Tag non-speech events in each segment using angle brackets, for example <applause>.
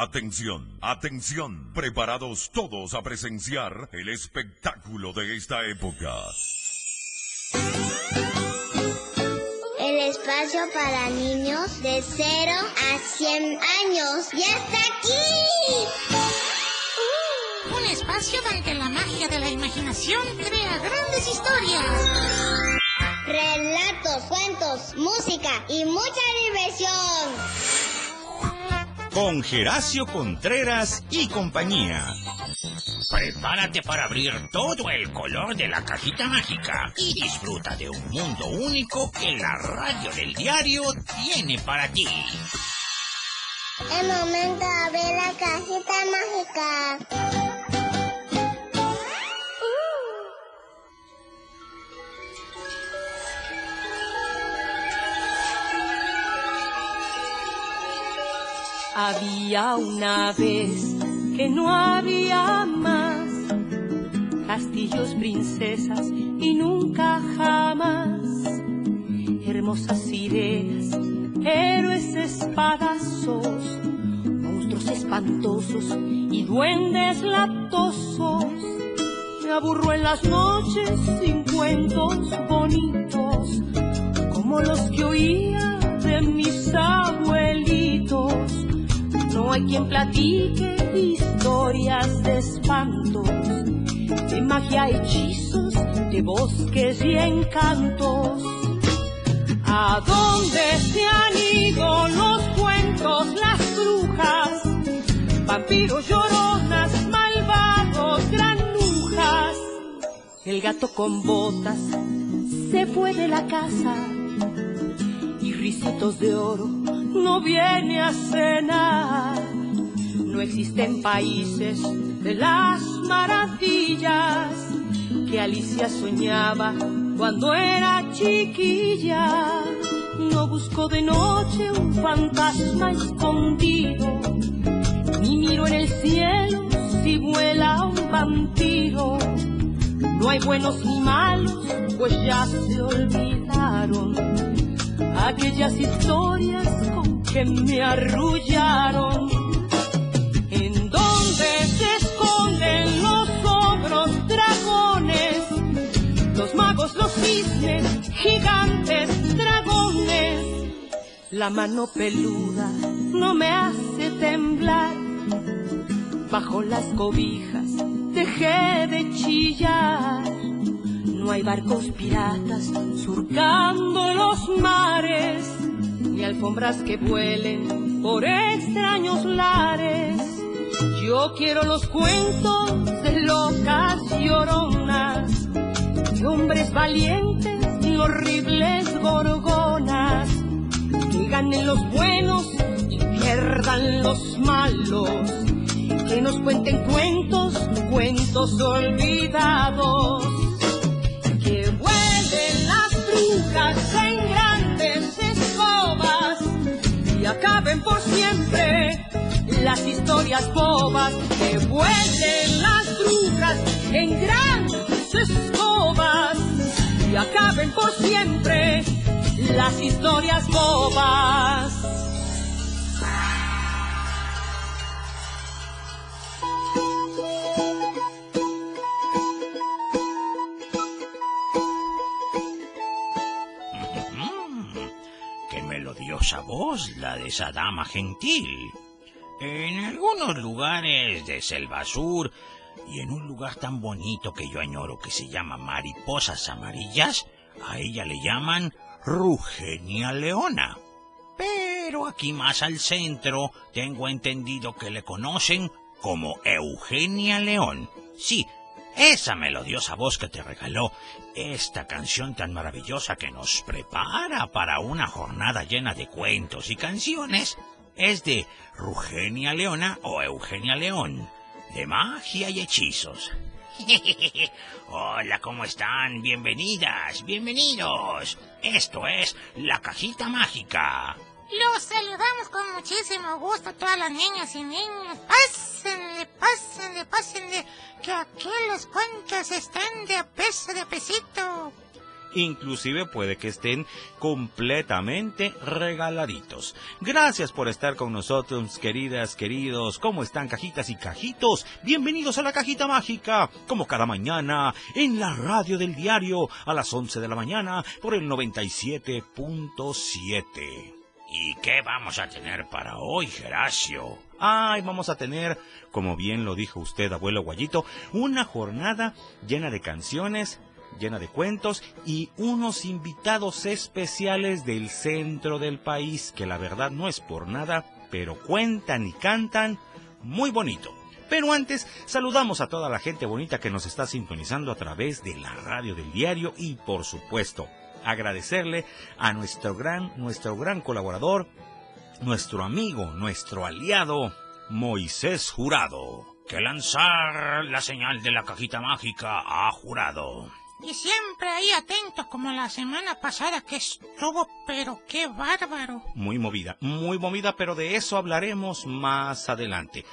Atención, atención, preparados todos a presenciar el espectáculo de esta época. El espacio para niños de 0 a 100 años ya está aquí. Un espacio donde la magia de la imaginación crea grandes historias. Relatos, cuentos, música y mucha diversión con Geracio Contreras y compañía. Prepárate para abrir todo el color de la cajita mágica y disfruta de un mundo único que la radio del diario tiene para ti. El momento de abrir la cajita mágica. Había una vez que no había más castillos, princesas y nunca jamás hermosas sirenas, héroes espadazos, monstruos espantosos y duendes latosos. Me aburro en las noches sin cuentos bonitos como los que oía de mis abuelitos no hay quien platique historias de espantos, de magia, hechizos, de bosques y encantos. ¿A dónde se han ido los cuentos, las brujas, vampiros, lloronas, malvados, granujas? El gato con botas se fue de la casa y risitos de oro no viene a cenar. No existen países de las maravillas que Alicia soñaba cuando era chiquilla. No busco de noche un fantasma escondido, ni miro en el cielo si vuela un vampiro. No hay buenos ni malos, pues ya se olvidaron aquellas historias que me arrullaron. Los ogros dragones? Los magos, los cisnes, gigantes, dragones. La mano peluda no me hace temblar. Bajo las cobijas dejé de chillar. No hay barcos piratas surcando los mares ni alfombras que vuelen por extraños lares. Yo quiero los cuentos de locas lloronas, de hombres valientes y horribles gorgonas, que ganen los buenos y pierdan los malos, que nos cuenten cuentos, cuentos olvidados, que vuelen las brujas en acaben por siempre las historias bobas que vuelen las brujas en grandes escobas y acaben por siempre las historias bobas. voz la de esa dama gentil. En algunos lugares de Selva Sur y en un lugar tan bonito que yo añoro que se llama Mariposas Amarillas, a ella le llaman Rugenia Leona. Pero aquí más al centro tengo entendido que le conocen como Eugenia León. Sí, esa melodiosa voz que te regaló esta canción tan maravillosa que nos prepara para una jornada llena de cuentos y canciones es de Rugenia Leona o Eugenia León, de magia y hechizos. <laughs> Hola, ¿cómo están? Bienvenidas, bienvenidos. Esto es La Cajita Mágica. Los saludamos con muchísimo gusto a todas las niñas y niños. Pásenle, pásenle, pásenle, que aquí los cuentos están de peso de pesito. Inclusive puede que estén completamente regaladitos. Gracias por estar con nosotros, queridas, queridos. ¿Cómo están, cajitas y cajitos? Bienvenidos a la cajita mágica, como cada mañana, en la radio del diario, a las 11 de la mañana, por el 97.7. ¿Y qué vamos a tener para hoy, Geracio? Ay, vamos a tener, como bien lo dijo usted, abuelo Guayito, una jornada llena de canciones, llena de cuentos y unos invitados especiales del centro del país, que la verdad no es por nada, pero cuentan y cantan muy bonito. Pero antes, saludamos a toda la gente bonita que nos está sintonizando a través de la radio del diario y, por supuesto, agradecerle a nuestro gran, nuestro gran colaborador, nuestro amigo, nuestro aliado, Moisés Jurado. Que lanzar la señal de la cajita mágica a Jurado. Y siempre ahí atentos como la semana pasada que estuvo, pero qué bárbaro. Muy movida, muy movida, pero de eso hablaremos más adelante.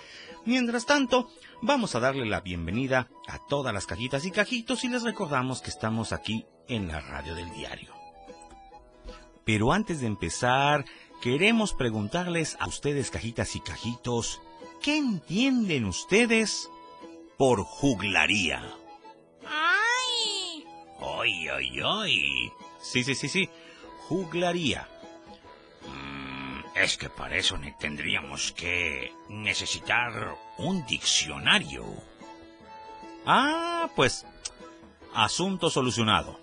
Mientras tanto, vamos a darle la bienvenida a todas las cajitas y cajitos y les recordamos que estamos aquí en la radio del diario. Pero antes de empezar, queremos preguntarles a ustedes, cajitas y cajitos, ¿qué entienden ustedes por juglaría? ¡Ay, ay, ay! Sí, sí, sí, sí, juglaría. Mm, es que para eso tendríamos que necesitar un diccionario. Ah, pues, asunto solucionado.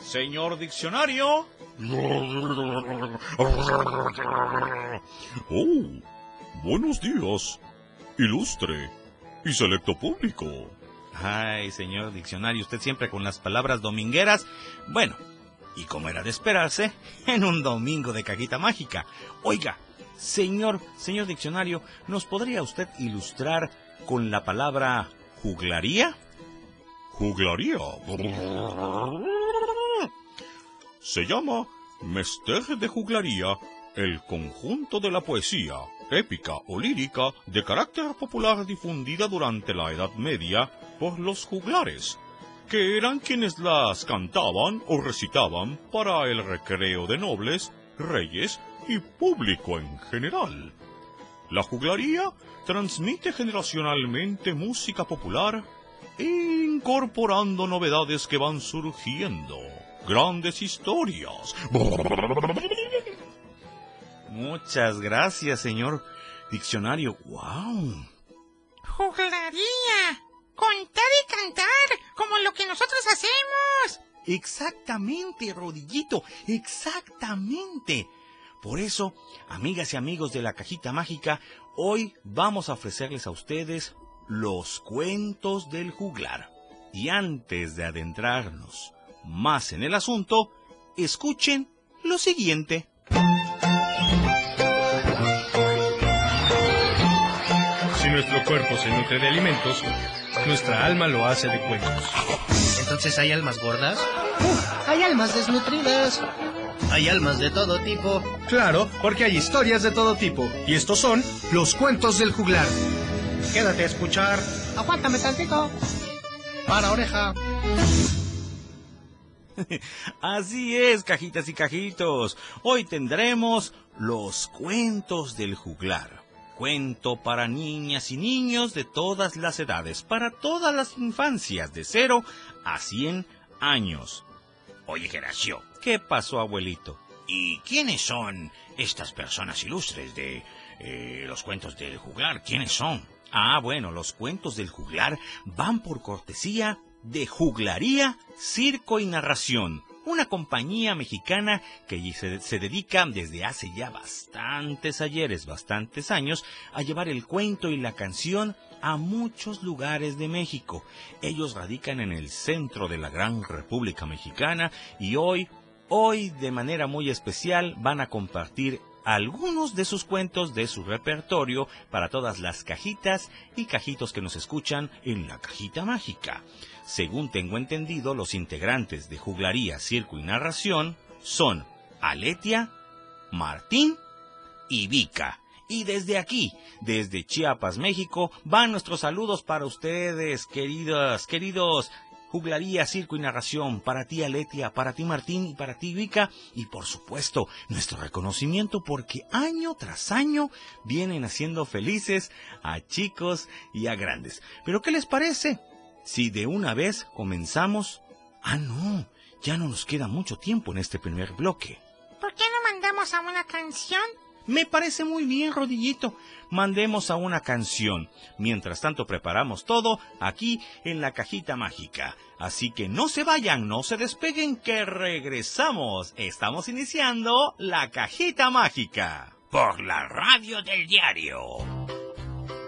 Señor diccionario. <laughs> Oh, buenos días, ilustre y selecto público. Ay, señor diccionario, usted siempre con las palabras domingueras. Bueno, y como era de esperarse, <laughs> en un domingo de cajita mágica. Oiga, señor, señor diccionario, ¿nos podría usted ilustrar con la palabra juglaría? Juglaría. Se llama Mester de Juglaría, el conjunto de la poesía, épica o lírica de carácter popular difundida durante la Edad Media por los juglares, que eran quienes las cantaban o recitaban para el recreo de nobles, reyes y público en general. La juglaría transmite generacionalmente música popular incorporando novedades que van surgiendo, grandes historias. Muchas gracias, señor diccionario. ¡Wow! ¡Juglaría! Contar y cantar, como lo que nosotros hacemos. Exactamente, Rodillito, exactamente. Por eso, amigas y amigos de la cajita mágica, hoy vamos a ofrecerles a ustedes los cuentos del juglar. Y antes de adentrarnos más en el asunto, escuchen lo siguiente. Nuestro cuerpo se nutre de alimentos, nuestra alma lo hace de cuentos. Entonces hay almas gordas, Hay almas desnutridas. hay almas de todo tipo. Claro, porque hay historias de todo tipo. Y estos son los cuentos del juglar. Quédate a escuchar. Aguántame tantito. Para oreja. <laughs> Así es, cajitas y cajitos. Hoy tendremos los cuentos del juglar. Cuento para niñas y niños de todas las edades, para todas las infancias, de 0 a 100 años. Oye, Geracio, ¿Qué pasó, abuelito? ¿y quiénes son estas personas ilustres de eh, los cuentos del juglar? ¿Quiénes son? Ah, bueno, los cuentos del juglar van por cortesía de Juglaría, Circo y Narración, una compañía mexicana que se, se dedica desde hace ya bastantes ayeres, bastantes años, a llevar el cuento y la canción a muchos lugares de México. Ellos radican en el centro de la gran República Mexicana y hoy, hoy de manera muy especial van a compartir algunos de sus cuentos de su repertorio para todas las cajitas y cajitos que nos escuchan en la cajita mágica. Según tengo entendido, los integrantes de Juglaría, Circo y Narración son Aletia, Martín y Vika. Y desde aquí, desde Chiapas, México, van nuestros saludos para ustedes, queridas, queridos juglaría, circo y narración, para ti Aletia, para ti Martín y para ti Vika, y por supuesto nuestro reconocimiento porque año tras año vienen haciendo felices a chicos y a grandes. Pero ¿qué les parece? Si de una vez comenzamos... Ah, no, ya no nos queda mucho tiempo en este primer bloque. ¿Por qué no mandamos a una canción? Me parece muy bien, Rodillito. Mandemos a una canción. Mientras tanto preparamos todo aquí en la cajita mágica. Así que no se vayan, no se despeguen, que regresamos. Estamos iniciando la cajita mágica. Por la radio del diario.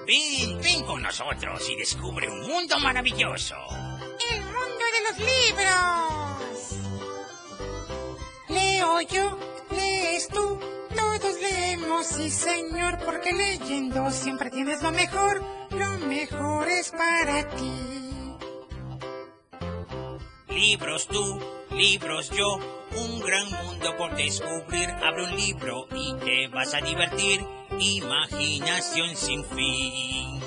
Ven, ven con nosotros y descubre un mundo maravilloso. El mundo de los libros. Leo yo, lees tú todos leemos, sí señor, porque leyendo siempre tienes lo mejor, lo mejor es para ti. Libros tú, libros yo, un gran mundo por descubrir. Abre un libro y te vas a divertir, imaginación sin fin.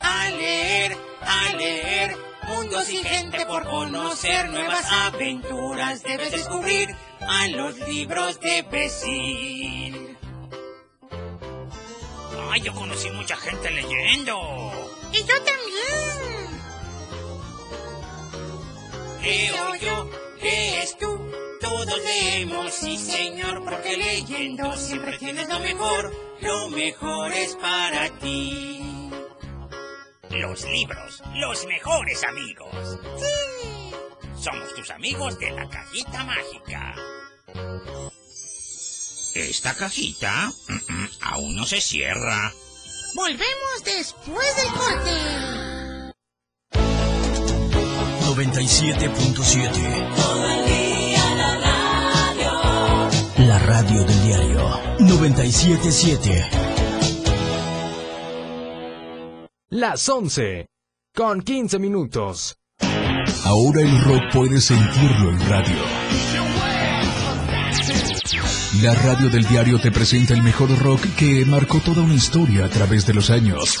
A leer, a leer, mundos y gente por conocer, nuevas aventuras debes descubrir a los libros de ir. Ay, yo conocí mucha gente leyendo. Y yo también. Leo yo, lees tú, todos leemos, sí señor, porque leyendo siempre tienes lo mejor, lo mejor es para ti. Los libros, los mejores amigos. Sí. Somos tus amigos de la cajita mágica. Esta cajita aún no se cierra. Volvemos después del corte. 97.7 la radio. La radio del diario 977. Las 11 con 15 minutos. Ahora el rock puede sentirlo en radio. La radio del diario te presenta el mejor rock que marcó toda una historia a través de los años.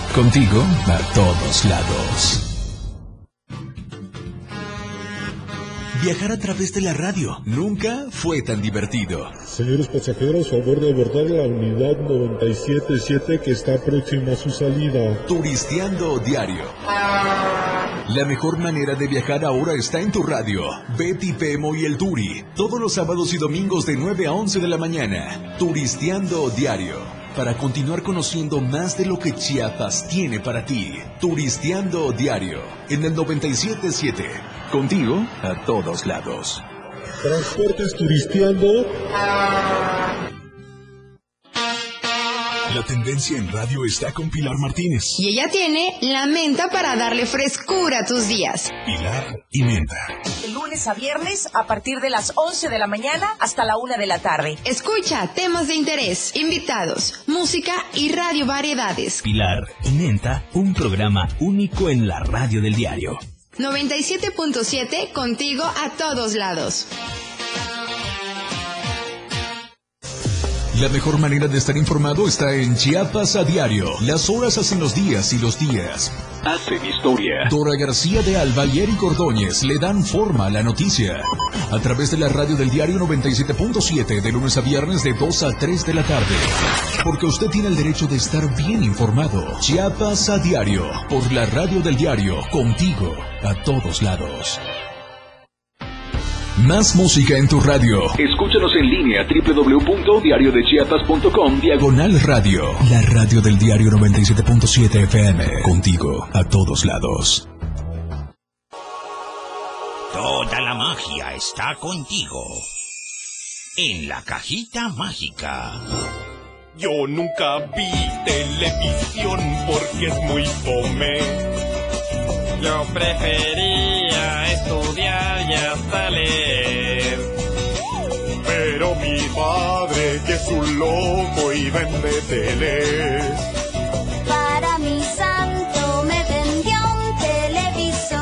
Contigo a todos lados. Viajar a través de la radio nunca fue tan divertido. Señores pasajeros, favor de abordar la unidad 977 que está próxima a su salida. Turisteando diario. La mejor manera de viajar ahora está en tu radio. Betty Pemo y el Turi. Todos los sábados y domingos de 9 a 11 de la mañana. Turisteando diario para continuar conociendo más de lo que Chiapas tiene para ti. Turisteando Diario, en el 977. Contigo a todos lados. Transportes Turisteando. La tendencia en radio está con Pilar Martínez. Y ella tiene la menta para darle frescura a tus días. Pilar y menta. De lunes a viernes a partir de las 11 de la mañana hasta la 1 de la tarde. Escucha temas de interés, invitados, música y radio variedades. Pilar y menta, un programa único en la radio del diario. 97.7 contigo a todos lados. La mejor manera de estar informado está en Chiapas a diario. Las horas hacen los días y los días hacen historia. Dora García de Alba y Eric Ordóñez le dan forma a la noticia. A través de la radio del diario 97.7 de lunes a viernes de 2 a 3 de la tarde. Porque usted tiene el derecho de estar bien informado. Chiapas a diario. Por la radio del diario. Contigo. A todos lados. Más música en tu radio. Escúchanos en línea www.diariodechiapas.com Diagonal Radio. La radio del diario 97.7 FM. Contigo a todos lados. Toda la magia está contigo. En la cajita mágica. Yo nunca vi televisión porque es muy fome. Yo prefería estudiar Pero mi padre, que es un loco y vende teles. Para mi santo me vendió un televisor.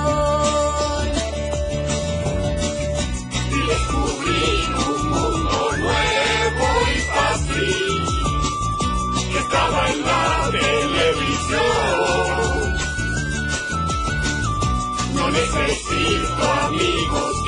Y descubrí un mundo nuevo y fácil que estaba en la televisión. No necesito amigos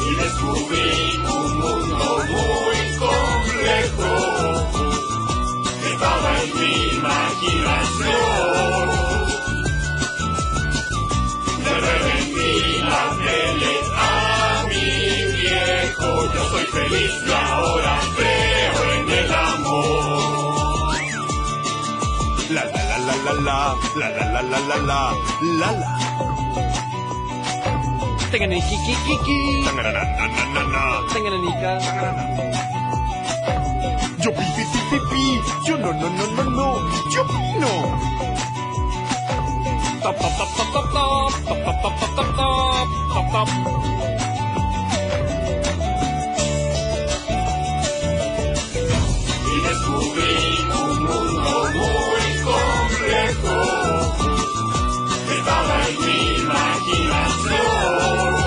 Y descubrí un mundo muy complejo que estaba en mi imaginación. Le revendí la tele a mi viejo. Yo soy feliz y ahora creo en el amor. La la la la la la la la la la la la la la. Tenganiki-ki-ki-ki. Tangananananana. Tenganica. Yo pi pi pi pi pi. Yo no no no no no. Yo no. Top. Y descubrí un mundo muy całej gminy, my stół.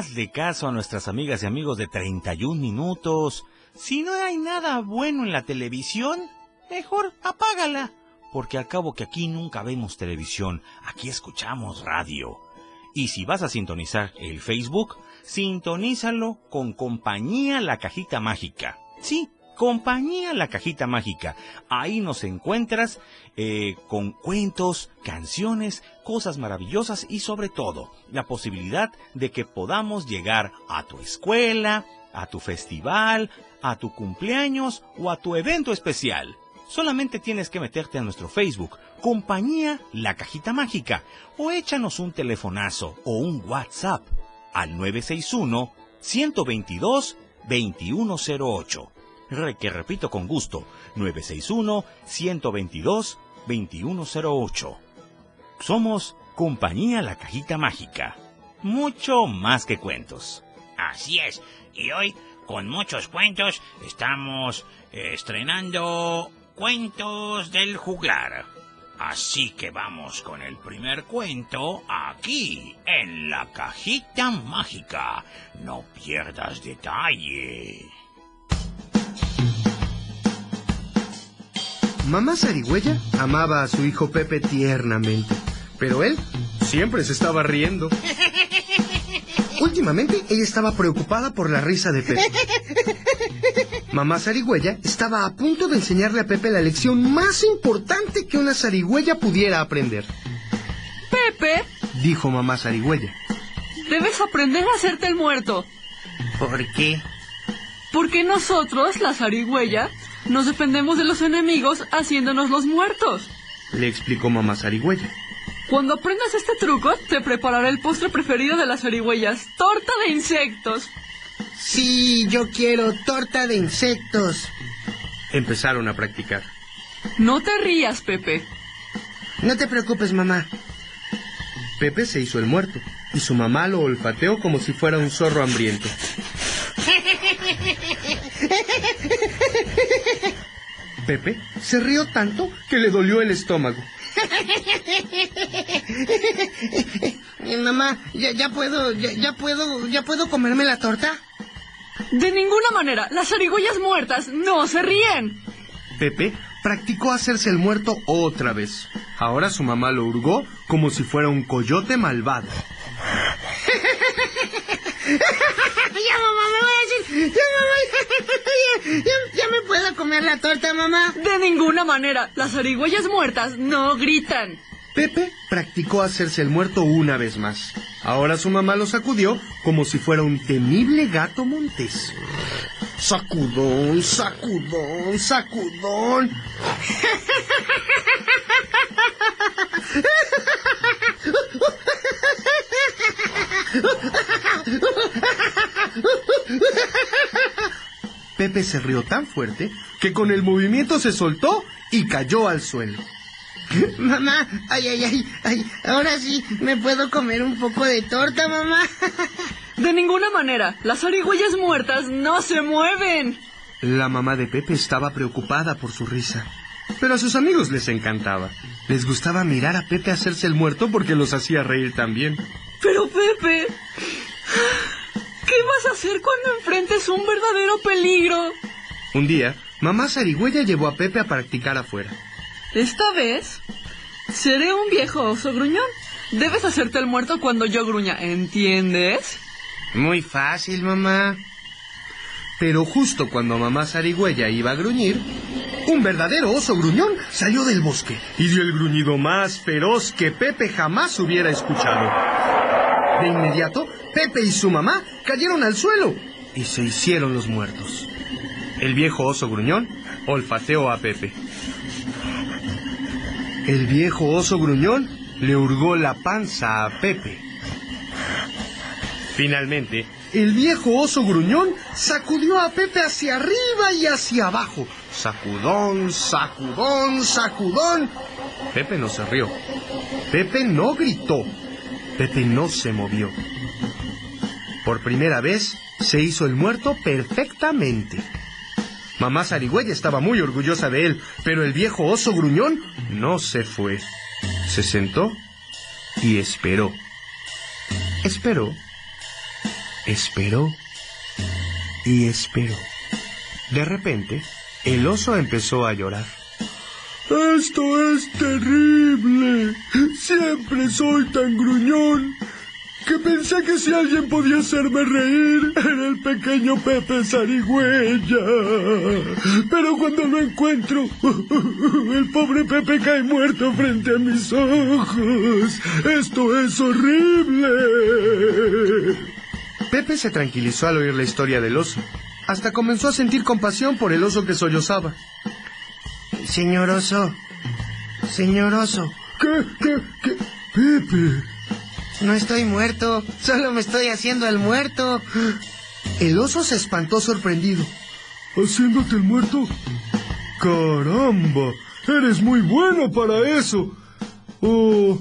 Hazle caso a nuestras amigas y amigos de 31 minutos. Si no hay nada bueno en la televisión, mejor apágala. Porque al cabo que aquí nunca vemos televisión, aquí escuchamos radio. Y si vas a sintonizar el Facebook, sintonízalo con Compañía La Cajita Mágica. Sí, Compañía La Cajita Mágica. Ahí nos encuentras eh, con cuentos, canciones, cosas maravillosas y sobre todo la posibilidad de que podamos llegar a tu escuela, a tu festival, a tu cumpleaños o a tu evento especial. Solamente tienes que meterte a nuestro Facebook, Compañía La Cajita Mágica, o échanos un telefonazo o un WhatsApp al 961 122 2108. Re que repito con gusto, 961-122-2108. Somos Compañía La Cajita Mágica. Mucho más que cuentos. Así es. Y hoy, con muchos cuentos, estamos eh, estrenando Cuentos del Juglar. Así que vamos con el primer cuento aquí, en la cajita mágica. No pierdas detalle. Mamá Zarigüeya amaba a su hijo Pepe tiernamente, pero él siempre se estaba riendo. <laughs> Últimamente ella estaba preocupada por la risa de Pepe. Mamá Zarigüeya estaba a punto de enseñarle a Pepe la lección más importante que una zarigüeya pudiera aprender. Pepe, Dijo mamá Zarigüeya. debes aprender a hacerte el muerto. ¿Por qué? Porque nosotros, la zarigüeya, nos defendemos de los enemigos haciéndonos los muertos. Le explicó mamá Zarigüeya. Cuando aprendas este truco, te prepararé el postre preferido de las zarigüeyas, torta de insectos. Sí, yo quiero torta de insectos. Empezaron a practicar. No te rías, Pepe. No te preocupes, mamá. Pepe se hizo el muerto y su mamá lo olfateó como si fuera un zorro hambriento. Pepe se rió tanto que le dolió el estómago. Eh, mamá, ¿ya, ya puedo, ya, ya puedo, ya puedo comerme la torta? De ninguna manera, las zarigüeyas muertas no se ríen. Pepe practicó hacerse el muerto otra vez. Ahora su mamá lo hurgó como si fuera un coyote malvado. <laughs> ya, mamá, me voy a decir. Ya, mamá, ya, ya- ya me puedo comer la torta, mamá. De ninguna manera, las zarigüeyas muertas no gritan. Pepe practicó hacerse el muerto una vez más. Ahora su mamá lo sacudió como si fuera un temible gato montés. Sacudón, sacudón, sacudón. <laughs> Pepe se rió tan fuerte que con el movimiento se soltó y cayó al suelo. Mamá, ay, ay, ay, ay, ahora sí me puedo comer un poco de torta, mamá. De ninguna manera, las zarigüeyas muertas no se mueven. La mamá de Pepe estaba preocupada por su risa. Pero a sus amigos les encantaba. Les gustaba mirar a Pepe hacerse el muerto porque los hacía reír también. Pero Pepe, ¿qué vas a hacer cuando enfrentes un verdadero peligro? Un día, mamá zarigüeya llevó a Pepe a practicar afuera. Esta vez, seré un viejo oso gruñón. Debes hacerte el muerto cuando yo gruña, ¿entiendes? Muy fácil, mamá. Pero justo cuando mamá zarigüeya iba a gruñir, un verdadero oso gruñón salió del bosque y dio el gruñido más feroz que Pepe jamás hubiera escuchado. De inmediato, Pepe y su mamá cayeron al suelo y se hicieron los muertos. El viejo oso gruñón olfateó a Pepe. El viejo oso gruñón le hurgó la panza a Pepe. Finalmente, el viejo oso gruñón sacudió a Pepe hacia arriba y hacia abajo. Sacudón, sacudón, sacudón. Pepe no se rió. Pepe no gritó. Pepe no se movió. Por primera vez se hizo el muerto perfectamente. Mamá Zarigüeya estaba muy orgullosa de él, pero el viejo oso gruñón no se fue. Se sentó y esperó. Esperó Esperó y esperó. De repente, el oso empezó a llorar. Esto es terrible. Siempre soy tan gruñón que pensé que si alguien podía hacerme reír era el pequeño Pepe Zarigüeya. Pero cuando lo encuentro, el pobre Pepe cae muerto frente a mis ojos. Esto es horrible. Pepe se tranquilizó al oír la historia del oso. Hasta comenzó a sentir compasión por el oso que sollozaba. Señor oso, señor oso. ¿Qué, qué, qué? Pepe. No estoy muerto, solo me estoy haciendo el muerto. El oso se espantó sorprendido. ¿Haciéndote el muerto? ¡Caramba! Eres muy bueno para eso. Oh,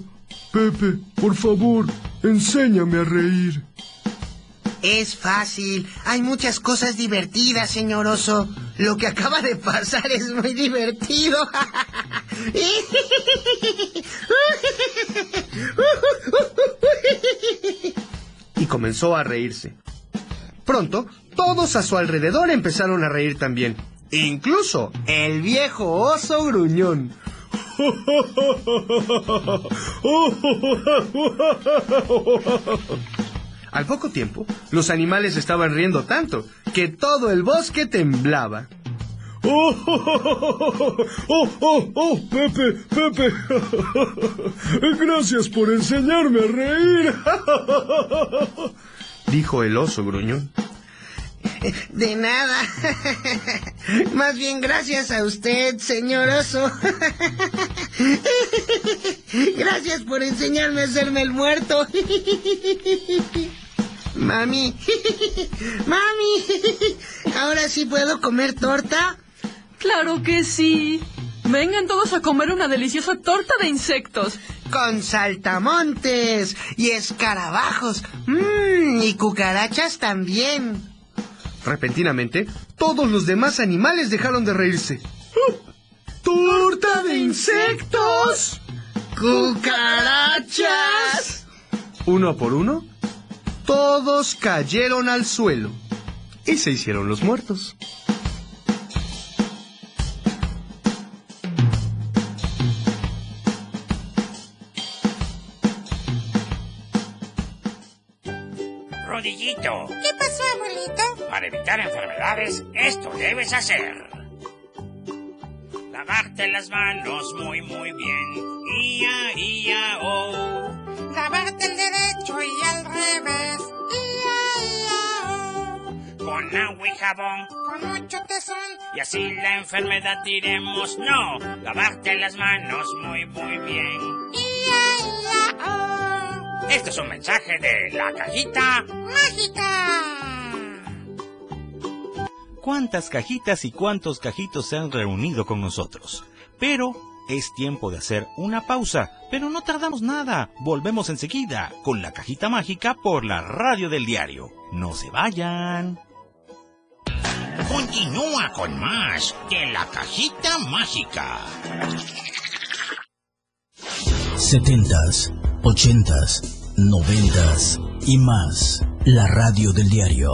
Pepe, por favor, enséñame a reír. Es fácil, hay muchas cosas divertidas, señor oso. Lo que acaba de pasar es muy divertido. Y comenzó a reírse. Pronto, todos a su alrededor empezaron a reír también. Incluso el viejo oso gruñón. <laughs> Al poco tiempo, los animales estaban riendo tanto que todo el bosque temblaba. ¡Oh, oh, oh, oh, oh, Pepe, Pepe! <laughs> Gracias por enseñarme a reír. <laughs> dijo el oso gruñón. De nada. <laughs> Más bien gracias a usted, señor oso. Gracias por enseñarme a hacerme el muerto. Mami, <laughs> mami, ¿ahora sí puedo comer torta? Claro que sí. Vengan todos a comer una deliciosa torta de insectos. Con saltamontes y escarabajos. Mmm, y cucarachas también. Repentinamente, todos los demás animales dejaron de reírse. ¡Torta de insectos! ¡Cucarachas! Uno por uno, todos cayeron al suelo y se hicieron los muertos. Rodillito, ¿Qué pasó, abuelito? para evitar enfermedades, esto debes hacer. Lavarte las manos muy, muy bien. Ia, ia, oh. Lavarte el derecho y al revés. Ia, ia, oh. Con agua y jabón. Con mucho tesón. Y así la enfermedad diremos no. Lavarte las manos muy, muy bien. Ia, ia, oh. Este es un mensaje de la cajita ¡Mágica! Cuántas cajitas y cuántos cajitos se han reunido con nosotros. Pero es tiempo de hacer una pausa, pero no tardamos nada. Volvemos enseguida con la cajita mágica por la radio del diario. No se vayan. Continúa con más de la cajita mágica. 70s, 80s, 90s y más. La radio del diario.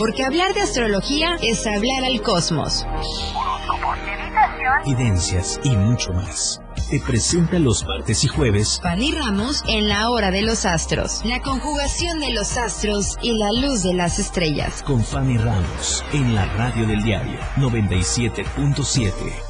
Porque hablar de astrología es hablar al cosmos. Evidencias y mucho más. Te presenta los martes y jueves Fanny Ramos en la hora de los astros. La conjugación de los astros y la luz de las estrellas. con Fanny Ramos en la radio del diario 97.7.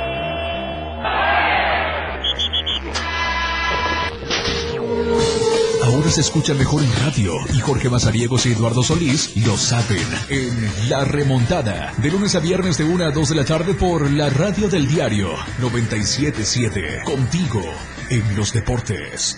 Se escucha mejor en radio y Jorge Mazariegos y Eduardo Solís lo saben en La Remontada. De lunes a viernes de 1 a 2 de la tarde por la radio del diario 977. Contigo en los deportes.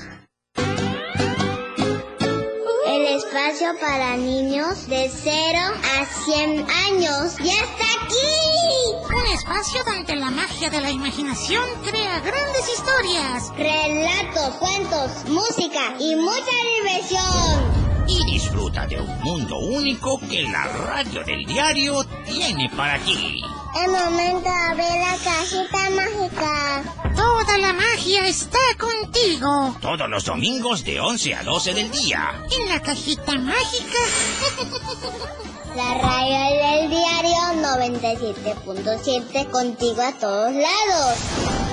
El espacio para niños de 0 a 100 años ya está aquí. Un espacio donde la magia de la imaginación crea grandes historias. Relatos, cuentos, música y mucha diversión. Y disfruta de un mundo único que la radio del diario tiene para ti. Es momento de abrir la cajita mágica. Toda la magia está contigo. Todos los domingos de 11 a 12 del día. En la cajita mágica. <laughs> La radio del diario 97.7 contigo a todos lados.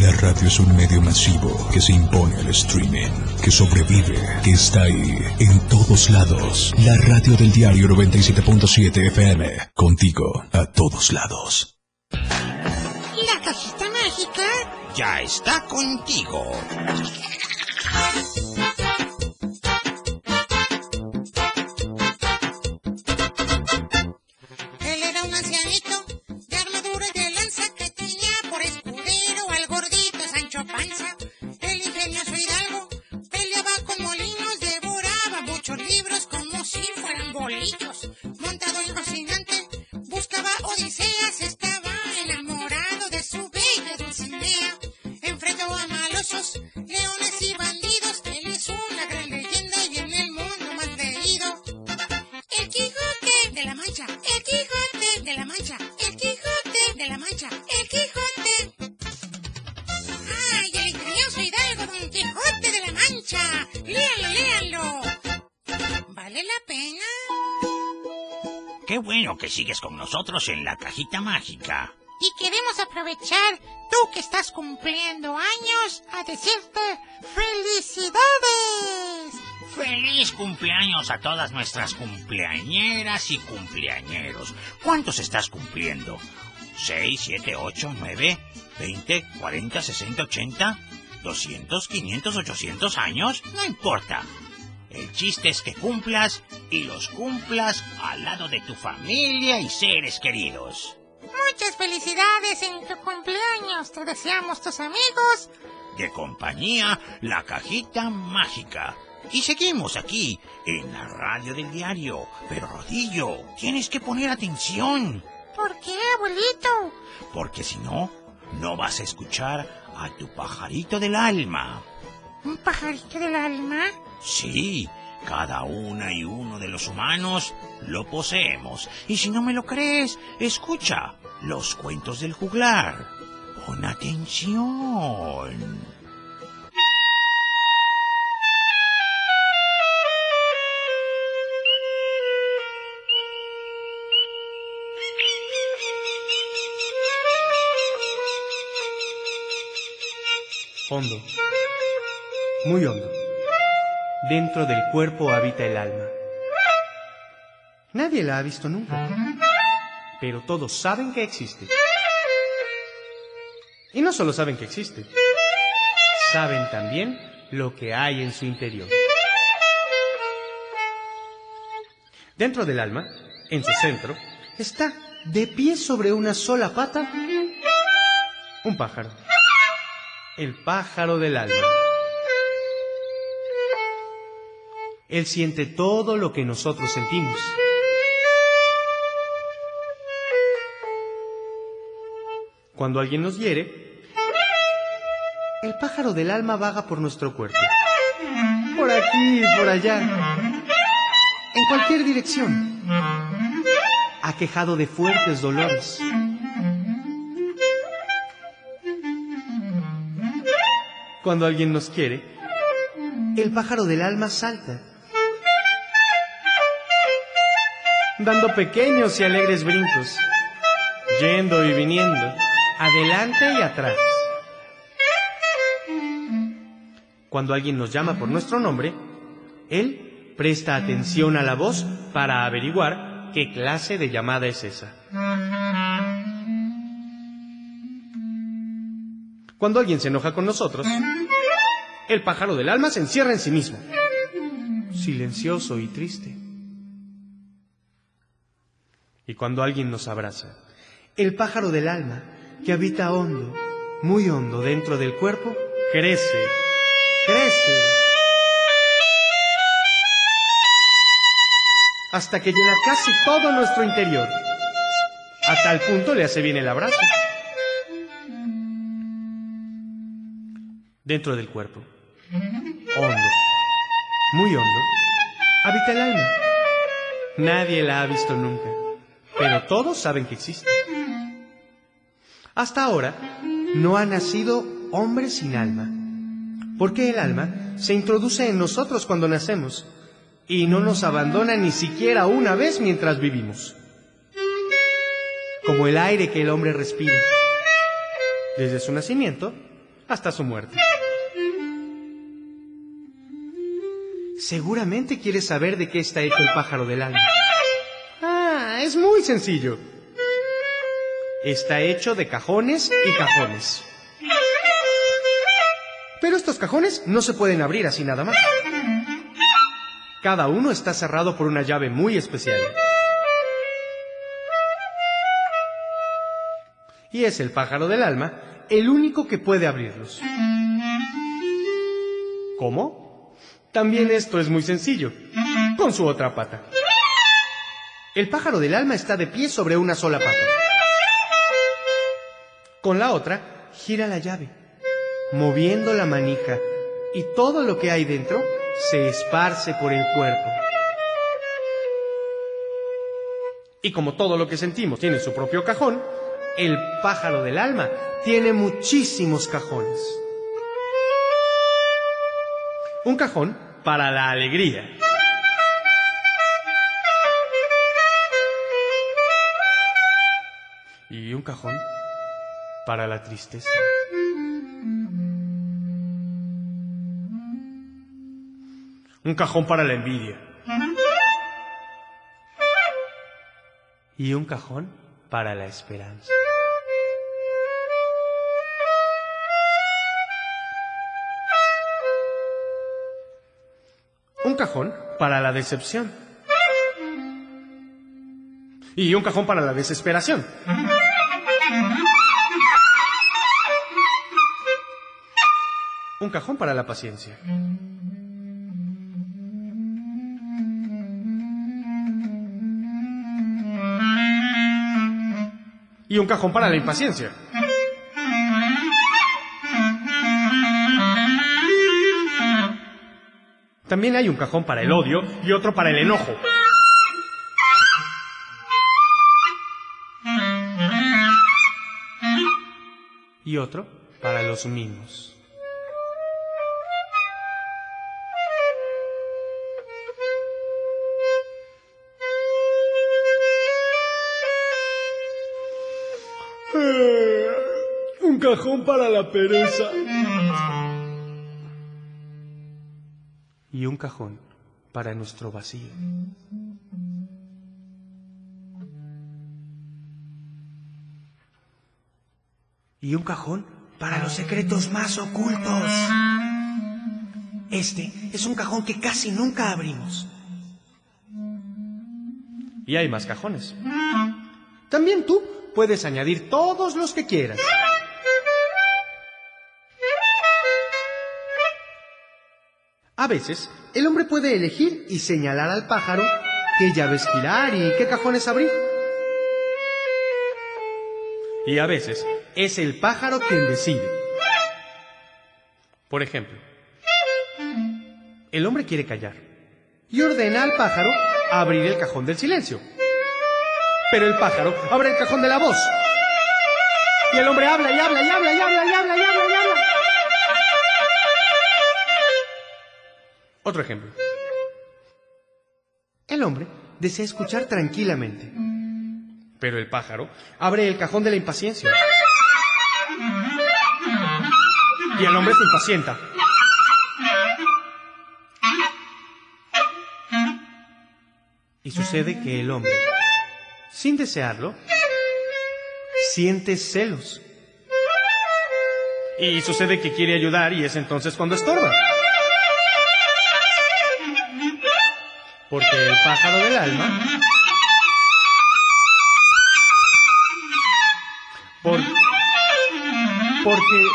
La radio es un medio masivo que se impone al streaming, que sobrevive, que está ahí, en todos lados. La radio del diario 97.7 FM, contigo a todos lados. La cajita mágica Ya está contigo. <laughs> sigues con nosotros en la cajita mágica. Y queremos aprovechar, tú que estás cumpliendo años, a decirte ¡Felicidades! ¡Feliz cumpleaños a todas nuestras cumpleañeras y cumpleañeros! ¿Cuántos estás cumpliendo? ¿6, 7, 8, 9, 20, 40, 60, 80, 200, 500, 800 años? No importa. El chiste es que cumplas y los cumplas al lado de tu familia y seres queridos. Muchas felicidades en tu cumpleaños, te deseamos tus amigos. De compañía, la cajita mágica. Y seguimos aquí, en la radio del diario. Pero Rodillo, tienes que poner atención. ¿Por qué, abuelito? Porque si no, no vas a escuchar a tu pajarito del alma. ¿Un pajarito del alma? Sí, cada una y uno de los humanos lo poseemos. Y si no me lo crees, escucha los cuentos del juglar. Pon atención. Hondo. Muy hondo. Dentro del cuerpo habita el alma. Nadie la ha visto nunca. Pero todos saben que existe. Y no solo saben que existe, saben también lo que hay en su interior. Dentro del alma, en su centro, está de pie sobre una sola pata un pájaro. El pájaro del alma. Él siente todo lo que nosotros sentimos. Cuando alguien nos hiere, el pájaro del alma vaga por nuestro cuerpo. Por aquí por allá. En cualquier dirección. Aquejado de fuertes dolores. Cuando alguien nos quiere, el pájaro del alma salta, dando pequeños y alegres brincos, yendo y viniendo, adelante y atrás. Cuando alguien nos llama por nuestro nombre, él presta atención a la voz para averiguar qué clase de llamada es esa. Cuando alguien se enoja con nosotros, el pájaro del alma se encierra en sí mismo, silencioso y triste. Y cuando alguien nos abraza, el pájaro del alma, que habita hondo, muy hondo dentro del cuerpo, crece, crece, hasta que llena casi todo nuestro interior. A tal punto le hace bien el abrazo. Dentro del cuerpo, hondo, muy hondo, habita el alma. Nadie la ha visto nunca, pero todos saben que existe. Hasta ahora no ha nacido hombre sin alma, porque el alma se introduce en nosotros cuando nacemos y no nos abandona ni siquiera una vez mientras vivimos. Como el aire que el hombre respira, desde su nacimiento hasta su muerte. Seguramente quieres saber de qué está hecho el pájaro del alma. Es muy sencillo. Está hecho de cajones y cajones. Pero estos cajones no se pueden abrir así nada más. Cada uno está cerrado por una llave muy especial. Y es el pájaro del alma el único que puede abrirlos. ¿Cómo? También esto es muy sencillo. Con su otra pata. El pájaro del alma está de pie sobre una sola pata. Con la otra gira la llave, moviendo la manija, y todo lo que hay dentro se esparce por el cuerpo. Y como todo lo que sentimos tiene su propio cajón, el pájaro del alma tiene muchísimos cajones. Un cajón para la alegría. Cajón para la tristeza. Un cajón para la envidia. Y un cajón para la esperanza. Un cajón para la decepción. Y un cajón para la desesperación. Cajón para la paciencia. Y un cajón para la impaciencia. También hay un cajón para el odio y otro para el enojo. Y otro para los mimos. Cajón para la pereza. Y un cajón para nuestro vacío. Y un cajón para los secretos más ocultos. Este es un cajón que casi nunca abrimos. Y hay más cajones. También tú puedes añadir todos los que quieras. A veces, el hombre puede elegir y señalar al pájaro qué llaves girar y qué cajones abrir. Y a veces, es el pájaro quien decide. Por ejemplo, el hombre quiere callar y ordena al pájaro abrir el cajón del silencio. Pero el pájaro abre el cajón de la voz. Y el hombre habla y habla y habla y habla y habla y habla y habla. Otro ejemplo. El hombre desea escuchar tranquilamente. Pero el pájaro abre el cajón de la impaciencia. Y el hombre se impacienta. Y sucede que el hombre, sin desearlo, siente celos. Y sucede que quiere ayudar y es entonces cuando estorba. Porque el pájaro del alma Por... Porque...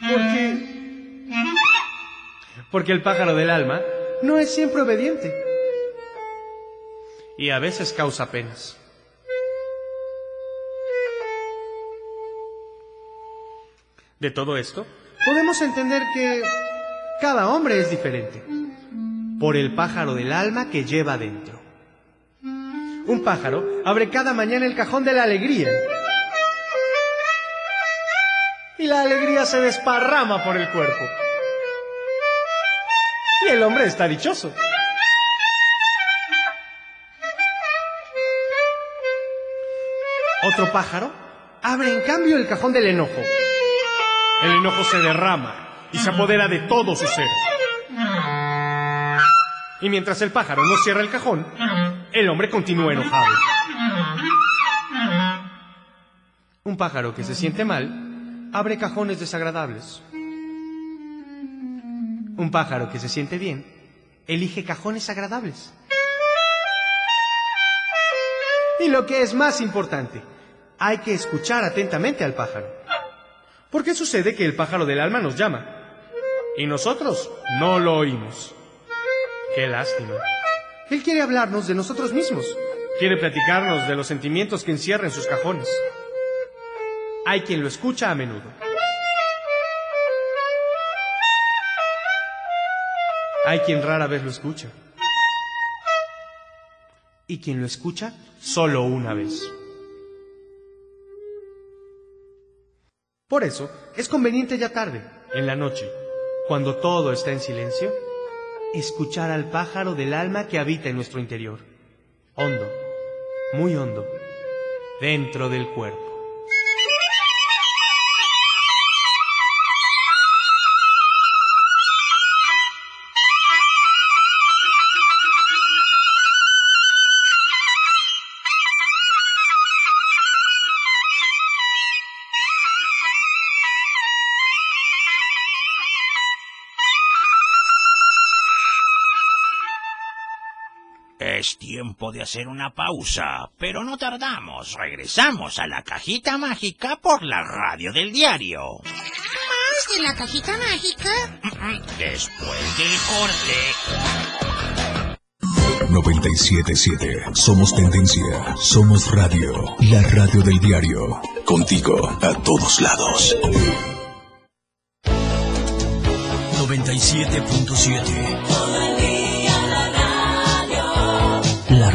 Porque... Porque el pájaro del alma no es siempre obediente. Y a veces causa penas. De todo esto, podemos entender que cada hombre es diferente. Por el pájaro del alma que lleva dentro. Un pájaro abre cada mañana el cajón de la alegría. Y la alegría se desparrama por el cuerpo. Y el hombre está dichoso. Otro pájaro abre en cambio el cajón del enojo. El enojo se derrama y se apodera de todo su ser. Y mientras el pájaro no cierra el cajón, el hombre continúa enojado. Un pájaro que se siente mal abre cajones desagradables. Un pájaro que se siente bien elige cajones agradables. Y lo que es más importante, hay que escuchar atentamente al pájaro. Porque sucede que el pájaro del alma nos llama y nosotros no lo oímos. Qué lástima. Él quiere hablarnos de nosotros mismos. Quiere platicarnos de los sentimientos que encierra en sus cajones. Hay quien lo escucha a menudo. Hay quien rara vez lo escucha. Y quien lo escucha solo una vez. Por eso, es conveniente ya tarde, en la noche, cuando todo está en silencio, escuchar al pájaro del alma que habita en nuestro interior. Hondo, muy hondo, dentro del cuerpo. Es tiempo de hacer una pausa, pero no tardamos. Regresamos a la cajita mágica por la radio del diario. ¿Más de la cajita mágica? Después del corte. 977. Somos tendencia. Somos radio. La radio del diario. Contigo a todos lados. 97.7.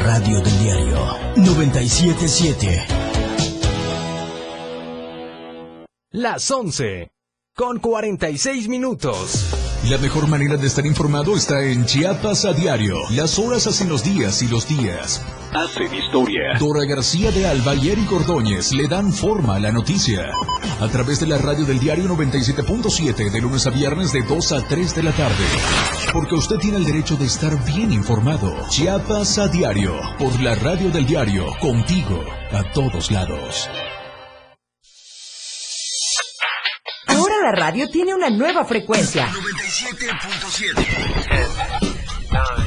radio del diario 977. Las 11. Con 46 minutos. La mejor manera de estar informado está en Chiapas a diario. Las horas hacen los días y los días hacen historia. Dora García de Alba y Eric Ordóñez le dan forma a la noticia. A través de la radio del diario 97.7 de lunes a viernes de 2 a 3 de la tarde. Porque usted tiene el derecho de estar bien informado. Chiapas a diario. Por la radio del diario. Contigo. A todos lados. Ahora la radio tiene una nueva frecuencia. 97.7.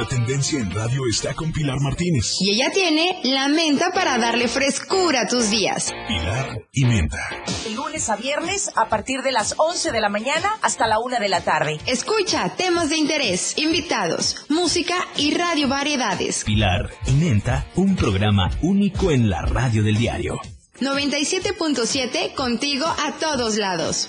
La tendencia en radio está con Pilar Martínez. Y ella tiene la menta para darle frescura a tus días. Pilar y menta. De lunes a viernes a partir de las 11 de la mañana hasta la 1 de la tarde. Escucha temas de interés, invitados, música y radio variedades. Pilar y menta, un programa único en la radio del diario. 97.7 contigo a todos lados.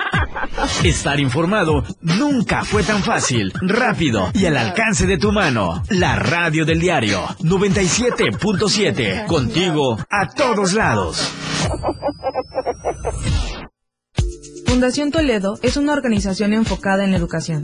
Estar informado nunca fue tan fácil, rápido y al alcance de tu mano. La radio del diario 97.7. Contigo a todos lados. Fundación Toledo es una organización enfocada en la educación.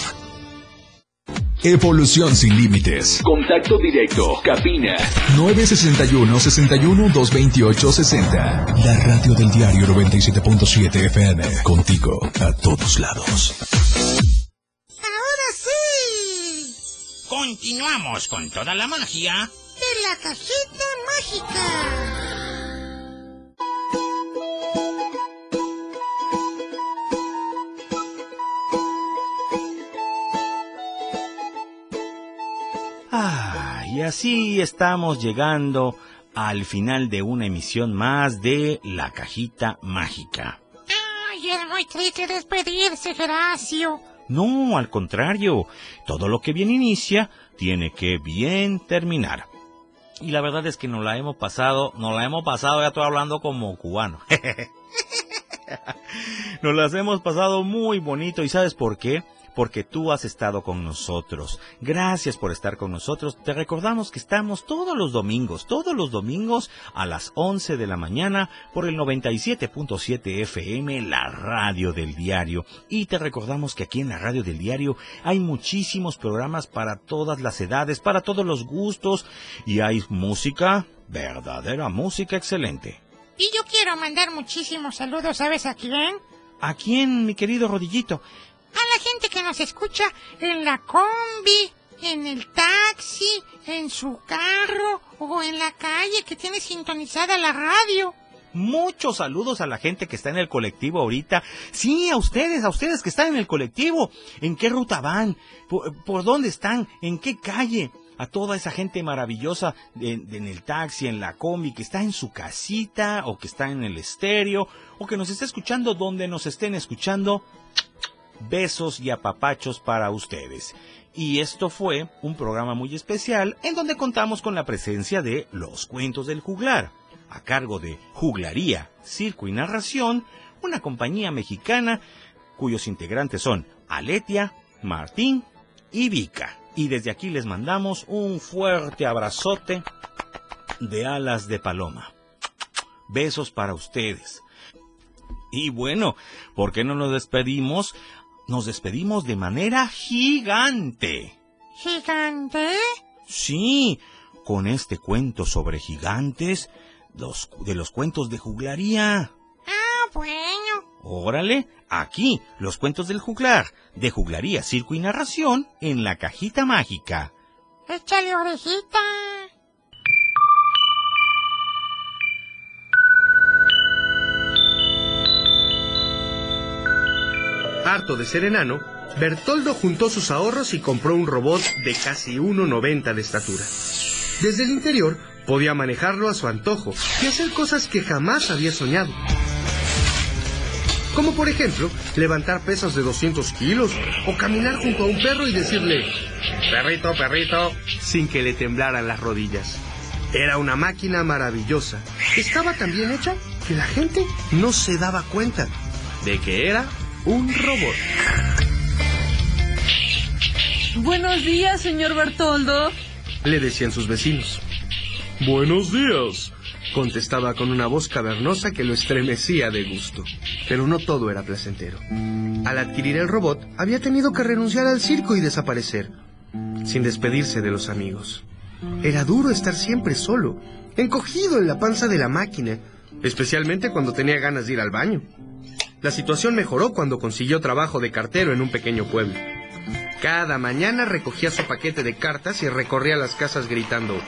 Evolución sin límites. Contacto directo. Cabina. 961-61-228-60. La radio del diario 97.7 FM. Contigo a todos lados. Ahora sí. Continuamos con toda la magia. De la cajita mágica. Y así estamos llegando al final de una emisión más de La Cajita Mágica. Ay, es muy triste despedirse, Geracio. No, al contrario, todo lo que bien inicia tiene que bien terminar. Y la verdad es que nos la hemos pasado, nos la hemos pasado, ya estoy hablando como cubano. <laughs> nos las hemos pasado muy bonito y ¿sabes por qué? Porque tú has estado con nosotros. Gracias por estar con nosotros. Te recordamos que estamos todos los domingos, todos los domingos a las 11 de la mañana por el 97.7 FM, la radio del diario. Y te recordamos que aquí en la radio del diario hay muchísimos programas para todas las edades, para todos los gustos y hay música, verdadera música excelente. Y yo quiero mandar muchísimos saludos, ¿sabes a quién? ¿A quién, mi querido Rodillito? A la gente que nos escucha en la combi, en el taxi, en su carro o en la calle que tiene sintonizada la radio. Muchos saludos a la gente que está en el colectivo ahorita. Sí, a ustedes, a ustedes que están en el colectivo. ¿En qué ruta van? ¿Por, dónde están? ¿En qué calle? A toda esa gente maravillosa de, en el taxi, en la combi, que está en su casita o que está en el estéreo o que nos está escuchando donde nos estén escuchando besos y apapachos para ustedes. Y esto fue un programa muy especial en donde contamos con la presencia de Los Cuentos del Juglar, a cargo de Juglaría, Circo y Narración, una compañía mexicana cuyos integrantes son Aletia, Martín y Vika. Y desde aquí les mandamos un fuerte abrazote de alas de paloma. Besos para ustedes. Y bueno, ¿por qué no nos despedimos nos despedimos de manera gigante. ¿Gigante? Sí, con este cuento sobre gigantes los, de los cuentos de juglaría. Ah, bueno. Órale, aquí, los cuentos del juglar, de juglaría, circo y narración, en la cajita mágica. Échale orejita. De ser enano, Bertoldo juntó sus ahorros y compró un robot de casi 1,90 de estatura. Desde el interior podía manejarlo a su antojo y hacer cosas que jamás había soñado. Como por ejemplo, levantar pesas de 200 kilos o caminar junto a un perro y decirle, perrito, perrito, sin que le temblaran las rodillas. Era una máquina maravillosa. Estaba tan bien hecha que la gente no se daba cuenta de que era un robot. Buenos días, señor Bertoldo. Le decían sus vecinos. Buenos días, contestaba con una voz cavernosa que lo estremecía de gusto. Pero no todo era placentero. Al adquirir el robot, había tenido que renunciar al circo y desaparecer, sin despedirse de los amigos. Era duro estar siempre solo, encogido en la panza de la máquina, especialmente cuando tenía ganas de ir al baño. La situación mejoró cuando consiguió trabajo de cartero en un pequeño pueblo. Cada mañana recogía su paquete de cartas y recorría las casas gritando,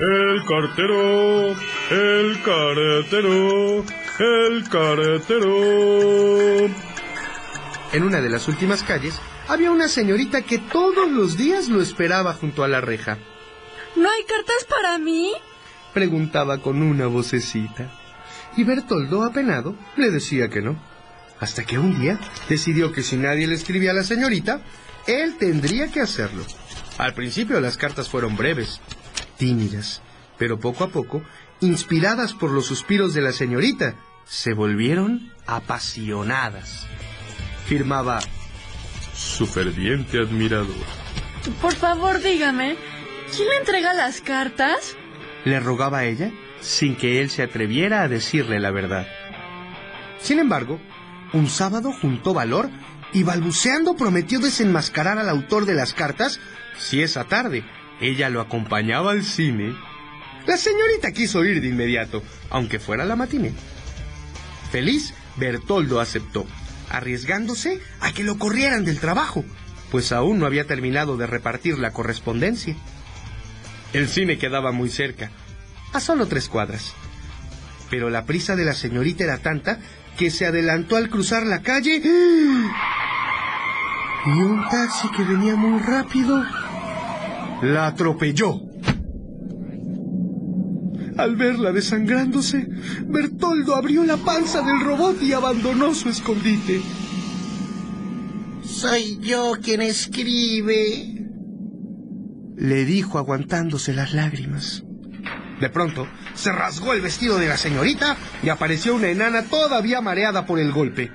El cartero, el cartero, el cartero. En una de las últimas calles había una señorita que todos los días lo esperaba junto a la reja. ¿No hay cartas para mí? Preguntaba con una vocecita. Y Bertoldo, apenado, le decía que no. Hasta que un día decidió que si nadie le escribía a la señorita, él tendría que hacerlo. Al principio las cartas fueron breves, tímidas, pero poco a poco, inspiradas por los suspiros de la señorita, se volvieron apasionadas. Firmaba su ferviente admirador. Por favor, dígame, ¿quién le entrega las cartas? Le rogaba a ella sin que él se atreviera a decirle la verdad. Sin embargo, un sábado juntó valor y balbuceando prometió desenmascarar al autor de las cartas si esa tarde ella lo acompañaba al cine. La señorita quiso ir de inmediato, aunque fuera la matiné. Feliz, Bertoldo aceptó, arriesgándose a que lo corrieran del trabajo, pues aún no había terminado de repartir la correspondencia. El cine quedaba muy cerca, a solo tres cuadras. Pero la prisa de la señorita era tanta que se adelantó al cruzar la calle y un taxi que venía muy rápido la atropelló. Al verla desangrándose, Bertoldo abrió la panza del robot y abandonó su escondite. Soy yo quien escribe, le dijo aguantándose las lágrimas. De pronto, se rasgó el vestido de la señorita y apareció una enana todavía mareada por el golpe.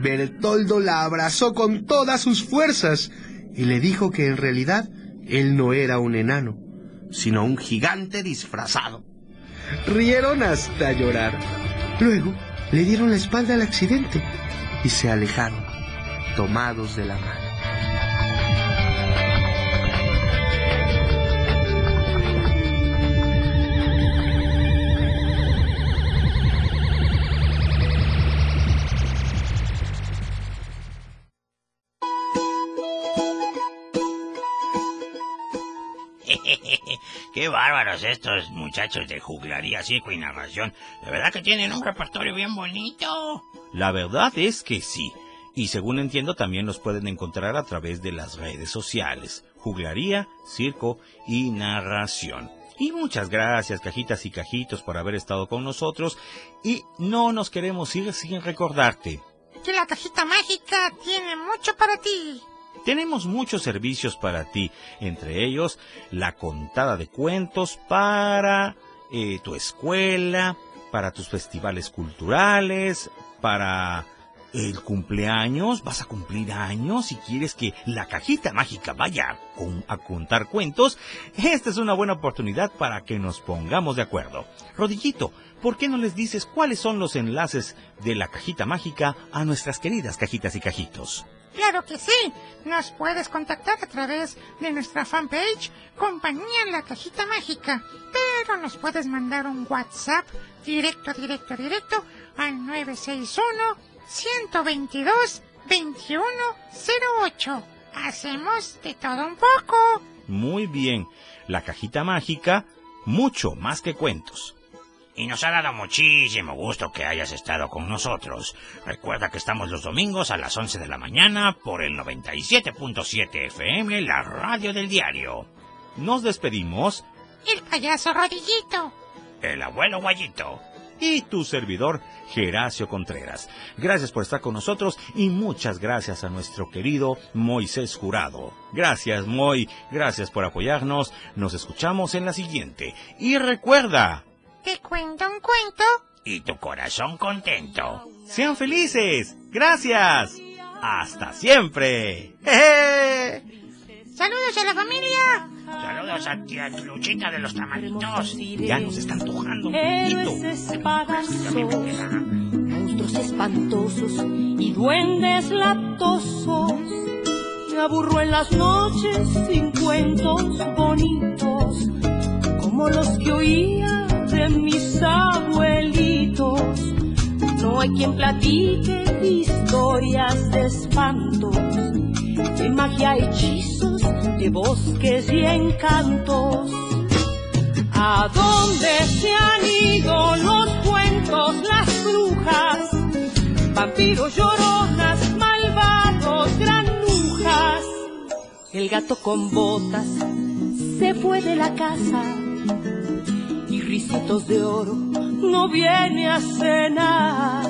Bertoldo la abrazó con todas sus fuerzas y le dijo que en realidad él no era un enano, sino un gigante disfrazado. Rieron hasta llorar. Luego le dieron la espalda al accidente y se alejaron, tomados de la mano. Bárbaros estos muchachos de juglaría, circo y narración. De verdad que tienen un repertorio bien bonito. La verdad es que sí. Y según entiendo también los pueden encontrar a través de las redes sociales. Juglaría, circo y narración. Y muchas gracias, cajitas y cajitos, por haber estado con nosotros. Y no nos queremos ir sin recordarte. Que la cajita mágica tiene mucho para ti. Tenemos muchos servicios para ti, entre ellos la contada de cuentos para eh, tu escuela, para tus festivales culturales, para el cumpleaños, vas a cumplir años y quieres que la cajita mágica vaya a contar cuentos, esta es una buena oportunidad para que nos pongamos de acuerdo. Rodillito, ¿por qué no les dices cuáles son los enlaces de la cajita mágica a nuestras queridas cajitas y cajitos? Claro que sí. Nos puedes contactar a través de nuestra fanpage Compañía en la Cajita Mágica. Pero nos puedes mandar un WhatsApp directo, directo, directo al 961-122-2108. Hacemos de todo un poco. Muy bien. La Cajita Mágica, mucho más que cuentos. Y nos ha dado muchísimo gusto que hayas estado con nosotros. Recuerda que estamos los domingos a las 11 de la mañana por el 97.7 FM, la radio del diario. Nos despedimos. El payaso rodillito. El abuelo guayito. Y tu servidor, Geracio Contreras. Gracias por estar con nosotros y muchas gracias a nuestro querido Moisés Jurado. Gracias, Moy. Gracias por apoyarnos. Nos escuchamos en la siguiente. Y recuerda, Te cuento un cuento. Y tu corazón contento. sean felices. Gracias. Hasta siempre. <laughs> ¡Jeje! Saludos a la familia. Saludos a tía Luchita de los tamalitos. Ya nos están tocando un Héroes poquito. monstruos espantosos y duendes latosos. Me aburro en las noches sin cuentos bonitos, como los que oía de mis abuelitos. No hay quien platique historias de espantos, de magia, hechizos, de bosques y encantos. ¿A dónde se han ido los cuentos, las brujas? Vampiros, lloronas, malvados, granujas. El gato con botas se fue de la casa risitos de oro no viene a cenar.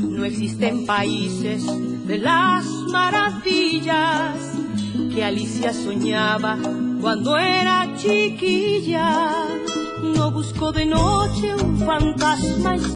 No existen países de las maravillas que Alicia soñaba cuando era chiquilla. No busco de noche un fantasma